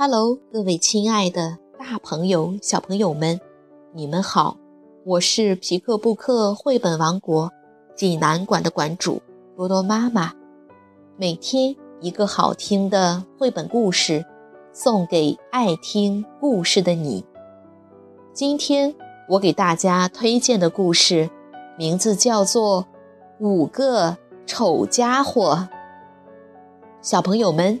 Hello，各位亲爱的大朋友、小朋友们，你们好！我是皮克布克绘本王国济南馆的馆主多多妈妈。每天一个好听的绘本故事，送给爱听故事的你。今天我给大家推荐的故事，名字叫做《五个丑家伙》。小朋友们。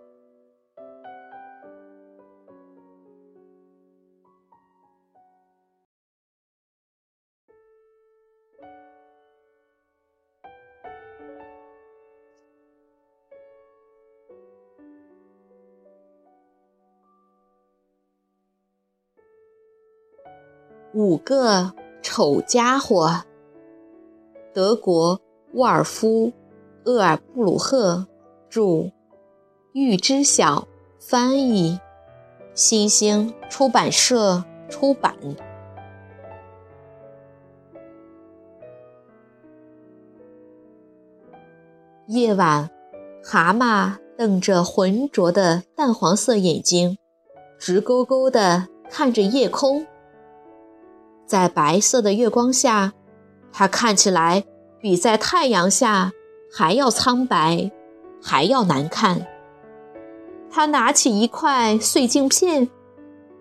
五个丑家伙。德国沃尔夫·厄尔布鲁赫著，玉知晓翻译，新兴出版社出版。夜晚，蛤蟆瞪着浑浊的淡黄色眼睛，直勾勾地看着夜空。在白色的月光下，它看起来比在太阳下还要苍白，还要难看。他拿起一块碎镜片，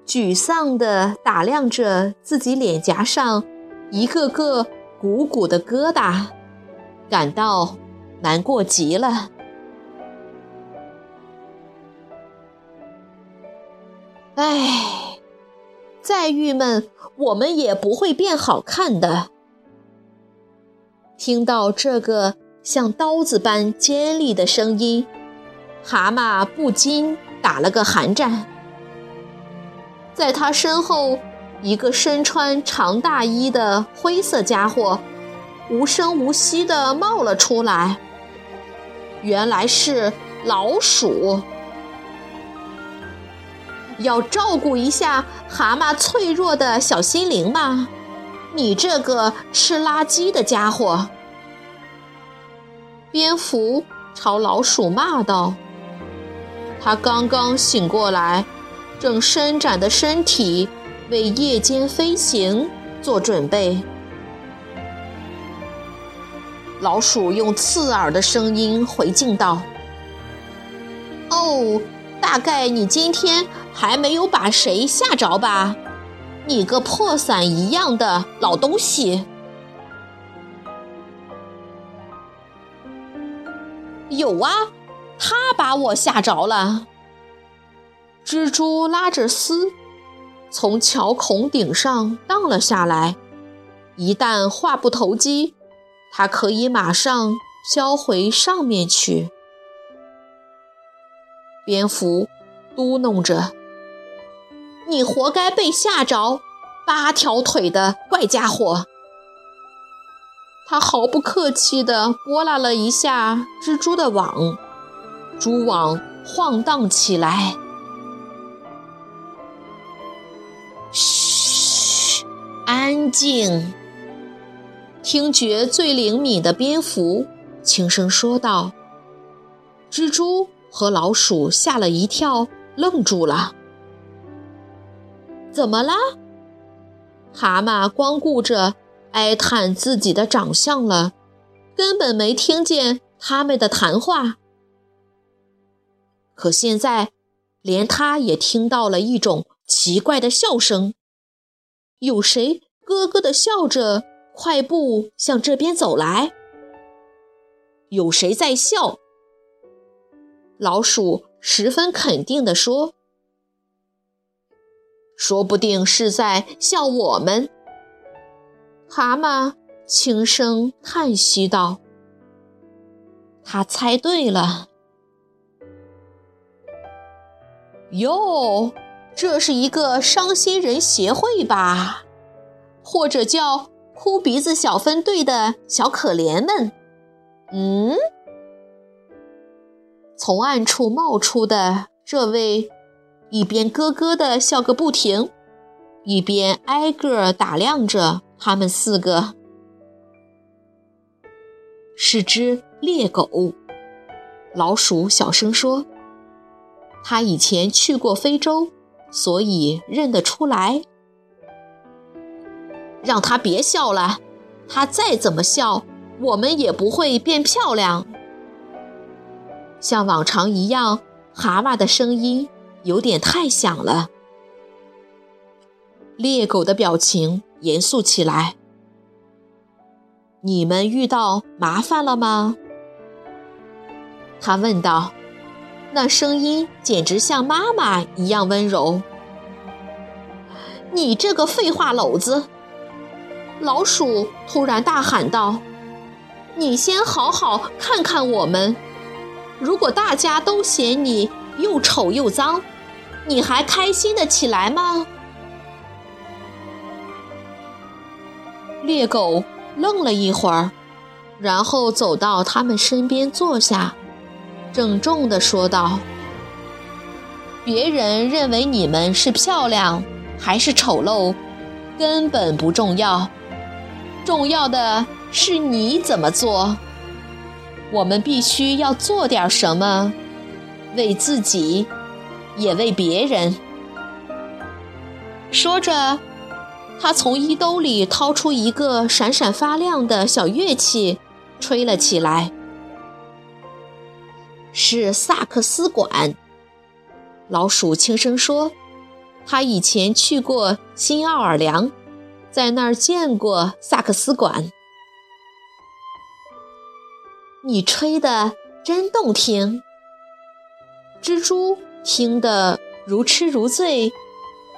沮丧地打量着自己脸颊上一个个鼓鼓的疙瘩，感到难过极了。唉。再郁闷，我们也不会变好看的。听到这个像刀子般尖利的声音，蛤蟆不禁打了个寒战。在他身后，一个身穿长大衣的灰色家伙无声无息地冒了出来。原来是老鼠。要照顾一下蛤蟆脆弱的小心灵吗？你这个吃垃圾的家伙！蝙蝠朝老鼠骂道：“他刚刚醒过来，正伸展的身体为夜间飞行做准备。”老鼠用刺耳的声音回敬道：“哦。”大概你今天还没有把谁吓着吧？你个破伞一样的老东西！有啊，他把我吓着了。蜘蛛拉着丝从桥孔顶上荡了下来。一旦话不投机，它可以马上飘回上面去。蝙蝠嘟哝着：“你活该被吓着，八条腿的怪家伙！”他毫不客气地拨拉了一下蜘蛛的网，蛛网晃荡起来。嘘，安静！听觉最灵敏的蝙蝠轻声说道：“蜘蛛。”和老鼠吓了一跳，愣住了。怎么啦？蛤蟆光顾着哀叹自己的长相了，根本没听见他们的谈话。可现在，连他也听到了一种奇怪的笑声。有谁咯咯的笑着，快步向这边走来？有谁在笑？老鼠十分肯定地说：“说不定是在笑我们。”蛤蟆轻声叹息道：“他猜对了。”哟，这是一个伤心人协会吧？或者叫哭鼻子小分队的小可怜们？嗯？从暗处冒出的这位，一边咯咯地笑个不停，一边挨个打量着他们四个。是只猎狗。老鼠小声说：“他以前去过非洲，所以认得出来。”让他别笑了，他再怎么笑，我们也不会变漂亮。像往常一样，蛤蟆的声音有点太响了。猎狗的表情严肃起来。你们遇到麻烦了吗？他问道。那声音简直像妈妈一样温柔。你这个废话篓子！老鼠突然大喊道：“你先好好看看我们。如果大家都嫌你又丑又脏，你还开心的起来吗？”猎狗愣了一会儿，然后走到他们身边坐下，郑重地说道：“别人认为你们是漂亮还是丑陋，根本不重要，重要的是你怎么做。我们必须要做点什么，为自己，也为别人。”说着。他从衣兜里掏出一个闪闪发亮的小乐器，吹了起来。是萨克斯管。老鼠轻声说：“他以前去过新奥尔良，在那儿见过萨克斯管。你吹的真动听。”蜘蛛听得如痴如醉，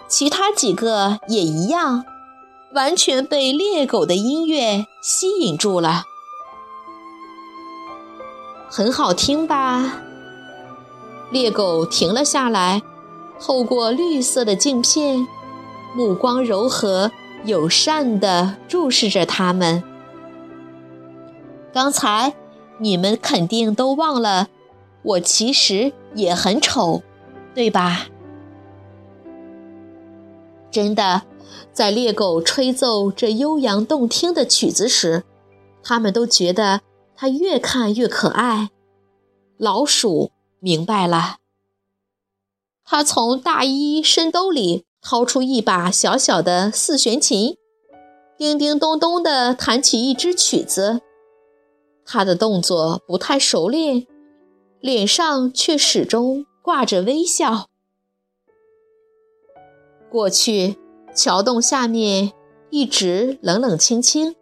其他几个也一样。完全被猎狗的音乐吸引住了，很好听吧？猎狗停了下来，透过绿色的镜片，目光柔和、友善地注视着他们。刚才你们肯定都忘了，我其实也很丑，对吧？真的。在猎狗吹奏这悠扬动听的曲子时，他们都觉得它越看越可爱。老鼠明白了，他从大衣深兜里掏出一把小小的四弦琴，叮叮咚咚地弹起一支曲子。他的动作不太熟练，脸上却始终挂着微笑。过去。桥洞下面一直冷冷清清，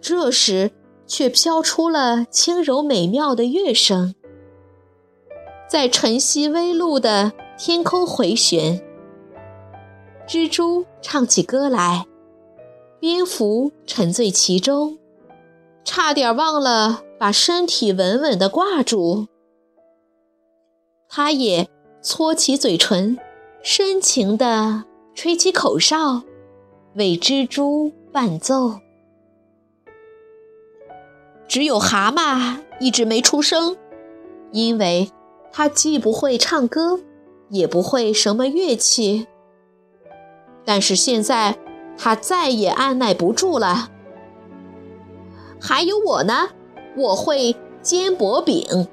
这时却飘出了轻柔美妙的乐声，在晨曦微露的天空回旋。蜘蛛唱起歌来，蝙蝠沉醉其中，差点忘了把身体稳稳地挂住。他也搓起嘴唇，深情地。吹起口哨，为蜘蛛伴奏。只有蛤蟆一直没出声，因为它既不会唱歌，也不会什么乐器。但是现在，它再也按耐不住了。还有我呢，我会煎薄饼。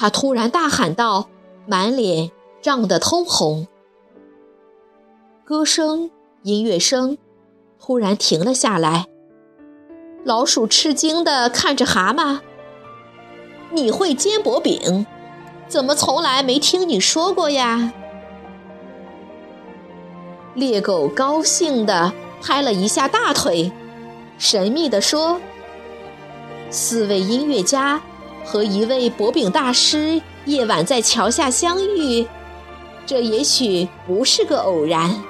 他突然大喊道，满脸涨得通红。歌声、音乐声突然停了下来。老鼠吃惊地看着蛤蟆：“你会煎薄饼？怎么从来没听你说过呀？”猎狗高兴地拍了一下大腿，神秘地说：“四位音乐家和一位薄饼大师夜晚在桥下相遇，这也许不是个偶然。”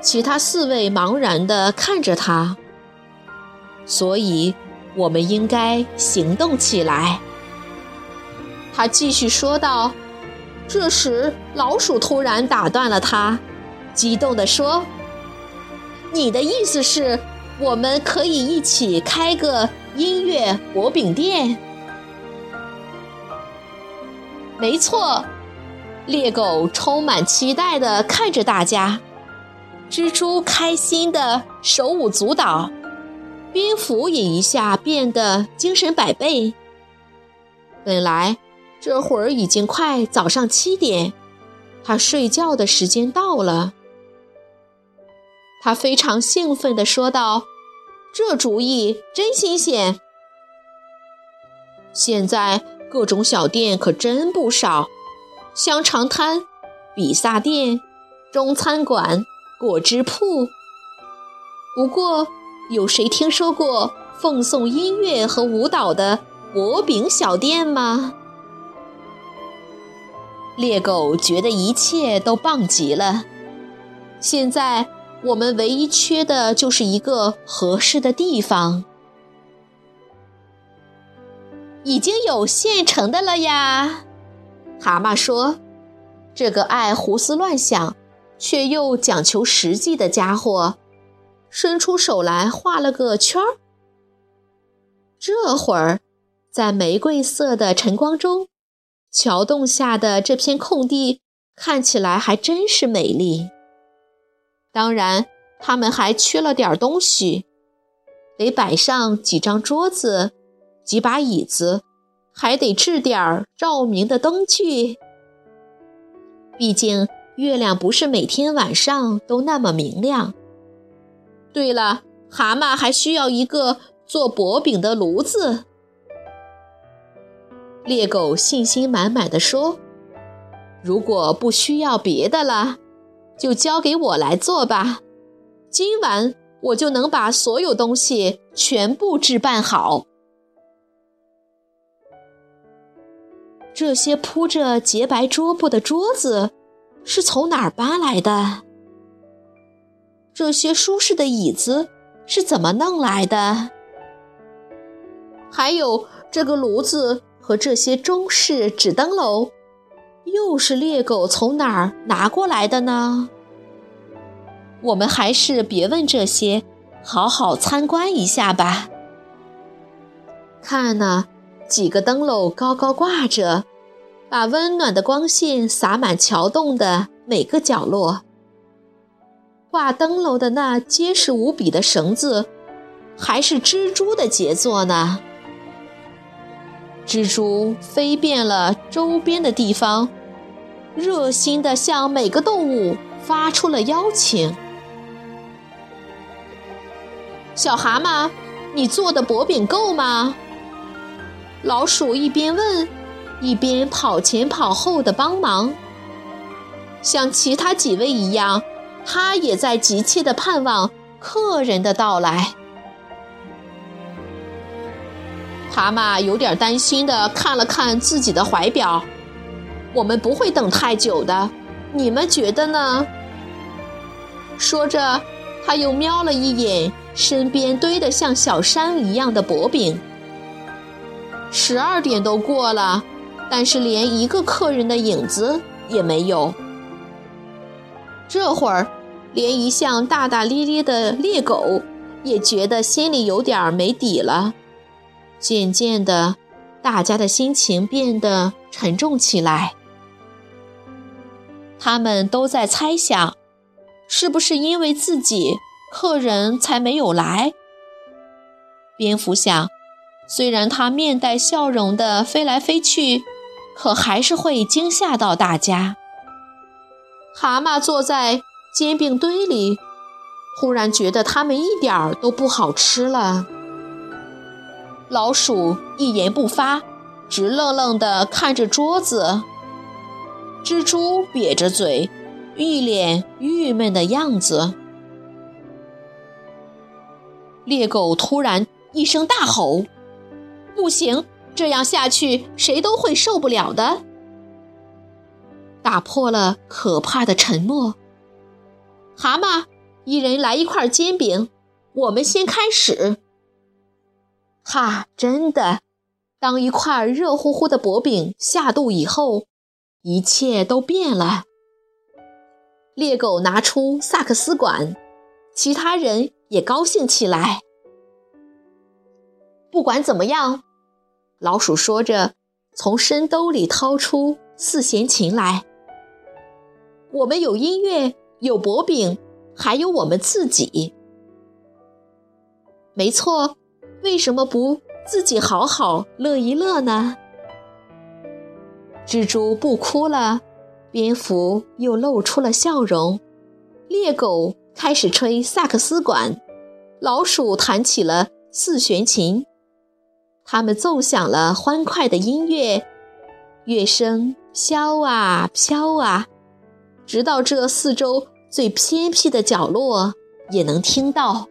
其他四位茫然地看着他，所以我们应该行动起来。他继续说道。这时，老鼠突然打断了他，激动地说：“你的意思是，我们可以一起开个音乐薄饼店？”没错，猎狗充满期待地看着大家。蜘蛛开心的手舞足蹈，蝙蝠也一下变得精神百倍。本来这会儿已经快早上七点，他睡觉的时间到了。他非常兴奋地说道：“这主意真新鲜！现在各种小店可真不少，香肠摊、比萨店、中餐馆、果汁铺。不过，有谁听说过奉送音乐和舞蹈的薄饼小店吗？”猎狗觉得一切都棒极了。现在。我们唯一缺的就是一个合适的地方。已经有现成的了呀，蛤蟆说：“这个爱胡思乱想却又讲求实际的家伙，伸出手来画了个圈儿。这会儿，在玫瑰色的晨光中，桥洞下的这片空地看起来还真是美丽。”当然，他们还缺了点东西，得摆上几张桌子、几把椅子，还得置点照明的灯具。毕竟月亮不是每天晚上都那么明亮。对了，蛤蟆还需要一个做薄饼的炉子。猎狗信心满满的说：“如果不需要别的了。”就交给我来做吧，今晚我就能把所有东西全部置办好。这些铺着洁白桌布的桌子是从哪儿搬来的？这些舒适的椅子是怎么弄来的？还有这个炉子和这些中式纸灯笼。又是猎狗从哪儿拿过来的呢？我们还是别问这些，好好参观一下吧。看呐，几个灯笼高高挂着，把温暖的光线洒满桥洞的每个角落。挂灯笼的那结实无比的绳子，还是蜘蛛的杰作呢。蜘蛛飞遍了周边的地方。热心地向每个动物发出了邀请。小蛤蟆，你做的薄饼够吗？老鼠一边问，一边跑前跑后的帮忙。像其他几位一样，他也在急切地盼望客人的到来。蛤蟆有点担心地看了看自己的怀表。我们不会等太久的，你们觉得呢？说着，他又瞄了一眼身边堆得像小山一样的薄饼。十二点都过了，但是连一个客人的影子也没有。这会儿，连一向大大咧咧的猎狗也觉得心里有点没底了。渐渐的，大家的心情变得沉重起来。他们都在猜想，是不是因为自己客人才没有来？蝙蝠想，虽然他面带笑容的飞来飞去，可还是会惊吓到大家。蛤蟆坐在煎饼堆里，突然觉得它们一点儿都不好吃了。老鼠一言不发，直愣愣地看着桌子。蜘蛛瘪着嘴，一脸郁闷的样子。猎狗突然一声大吼：“不行，这样下去谁都会受不了的！”打破了可怕的沉默。蛤蟆，一人来一块煎饼，我们先开始。哈，真的，当一块热乎乎的薄饼下肚以后。一切都变了。猎狗拿出萨克斯管，其他人也高兴起来。不管怎么样，老鼠说着，从身兜里掏出四弦琴来。我们有音乐，有薄饼，还有我们自己。没错，为什么不自己好好乐一乐呢？蜘蛛不哭了，蝙蝠又露出了笑容，猎狗开始吹萨克斯管，老鼠弹起了四弦琴，它们奏响了欢快的音乐，乐声飘啊飘啊，直到这四周最偏僻的角落也能听到。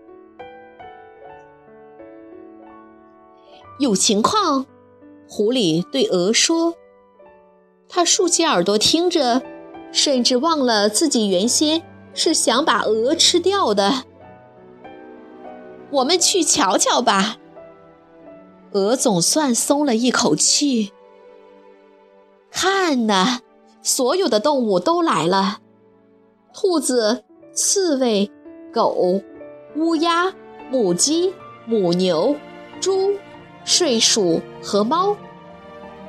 有情况，狐狸对鹅说：“他竖起耳朵听着，甚至忘了自己原先是想把鹅吃掉的。”我们去瞧瞧吧。鹅总算松了一口气。看呐，所有的动物都来了：兔子、刺猬、狗、乌鸦、母鸡、母牛、猪。睡鼠和猫，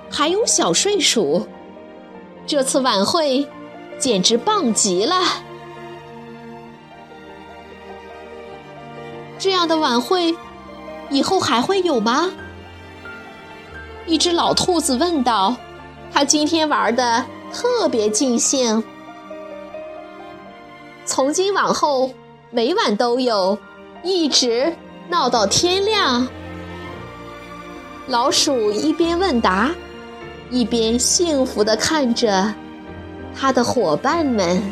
还有小睡鼠。这次晚会简直棒极了！这样的晚会以后还会有吗？一只老兔子问道。他今天玩的特别尽兴。从今往后，每晚都有，一直闹到天亮。老鼠一边问答，一边幸福地看着它的伙伴们。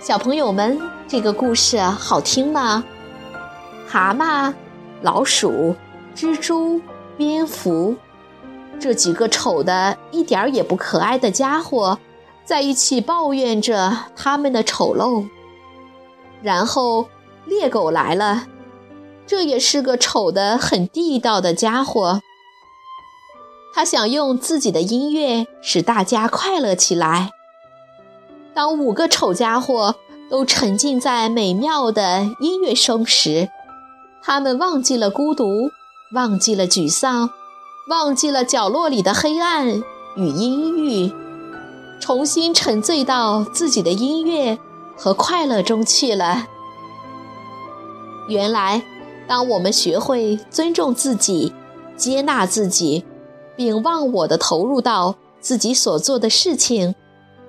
小朋友们，这个故事好听吗？蛤蟆、老鼠、蜘蛛、蝙蝠，这几个丑的一点儿也不可爱的家伙。在一起抱怨着他们的丑陋，然后猎狗来了，这也是个丑的很地道的家伙。他想用自己的音乐使大家快乐起来。当五个丑家伙都沉浸在美妙的音乐声时，他们忘记了孤独，忘记了沮丧，忘记了角落里的黑暗与阴郁。重新沉醉到自己的音乐和快乐中去了。原来，当我们学会尊重自己、接纳自己，并忘我的投入到自己所做的事情，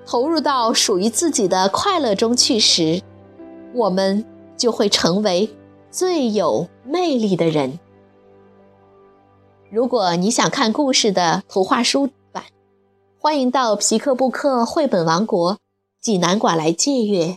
投入到属于自己的快乐中去时，我们就会成为最有魅力的人。如果你想看故事的图画书版。欢迎到皮克布克绘本王国济南馆来借阅，